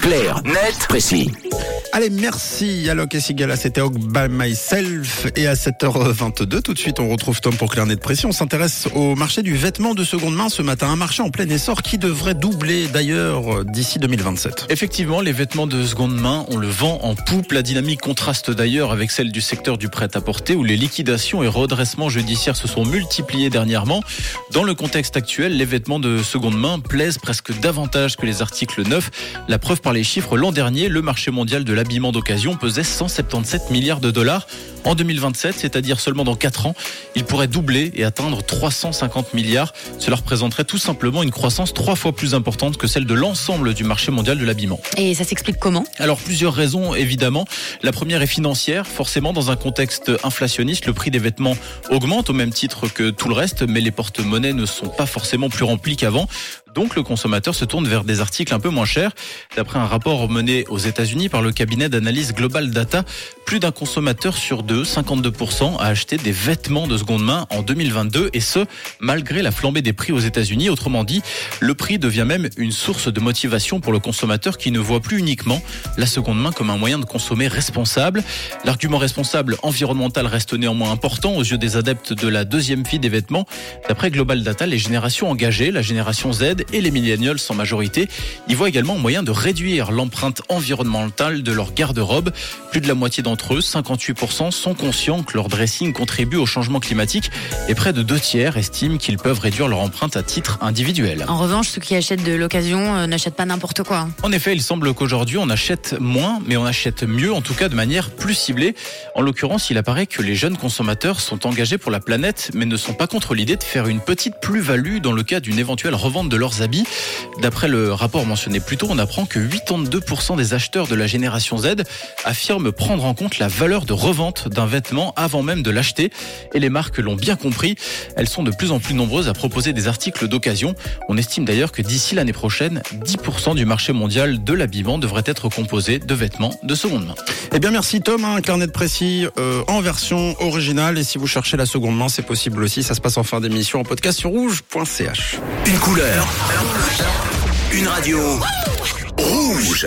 Clair, net, précis. Allez, merci Alok et Sigala, c'était Hog by Myself. Et à 7h22, tout de suite, on retrouve Tom pour Clarnet de Précis. On s'intéresse au marché du vêtement de seconde main ce matin. Un marché en plein essor qui devrait doubler d'ailleurs d'ici 2027. Effectivement, les vêtements de seconde main, on le vend en poupe. La dynamique contraste d'ailleurs avec celle du secteur du prêt-à-porter où les liquidations et redressements judiciaires se sont multipliés dernièrement. Dans le contexte actuel, les vêtements de seconde main plaisent presque davantage que les articles neufs. La preuve par les chiffres, l'an dernier, le marché mondial de l'habillement d'occasion pesait 177 milliards de dollars. En 2027, c'est-à-dire seulement dans 4 ans, il pourrait doubler et atteindre 350 milliards. Cela représenterait tout simplement une croissance trois fois plus importante que celle de l'ensemble du marché mondial de l'habillement. Et ça s'explique comment? Alors plusieurs raisons évidemment. La première est financière. Forcément, dans un contexte inflationniste, le prix des vêtements augmente au même titre que tout le reste, mais les porte-monnaies ne sont pas forcément plus remplis qu'avant. Donc le consommateur se tourne vers des articles un peu moins chers. D'après un rapport mené aux États-Unis par le cabinet d'analyse Global Data, plus d'un consommateur sur deux, 52%, a acheté des vêtements de seconde main en 2022 et ce, malgré la flambée des prix aux États-Unis. Autrement dit, le prix devient même une source de motivation pour le consommateur qui ne voit plus uniquement la seconde main comme un moyen de consommer responsable. L'argument responsable environnemental reste néanmoins important aux yeux des adeptes de la deuxième vie des vêtements. D'après Global Data, les générations engagées, la génération Z et les millénials sans majorité, y voient également moyen de réduire l'empreinte environnementale de leur garde-robe. Plus de la moitié d'entre eux, 58%, sont conscients que leur dressing contribue au changement climatique et près de deux tiers estiment qu'ils peuvent réduire leur empreinte à titre individuel. En revanche, ceux qui achètent de l'occasion euh, n'achètent pas n'importe quoi. En effet, il semble qu'aujourd'hui on achète moins, mais on achète mieux, en tout cas de manière plus ciblée. En l'occurrence, il apparaît que les jeunes consommateurs sont engagés pour la planète, mais ne sont pas contre l'idée de faire une petite plus-value dans le cas d'une éventuelle revente de leurs habits. D'après le rapport mentionné plus tôt, on apprend que 82% des acheteurs de la génération Z affirment prendre en compte la valeur de revente d'un vêtement avant même de l'acheter. Et les marques l'ont bien compris. Elles sont de plus en plus nombreuses à proposer des articles d'occasion. On estime d'ailleurs que d'ici l'année prochaine, 10% du marché mondial de l'habillement devrait être composé de vêtements de seconde main. Eh bien, merci Tom, un carnet de précis euh, en version originale. Et si vous cherchez la seconde main, c'est possible aussi. Ça se passe en fin d'émission en podcast sur rouge.ch. Une couleur. Une radio. Rouge.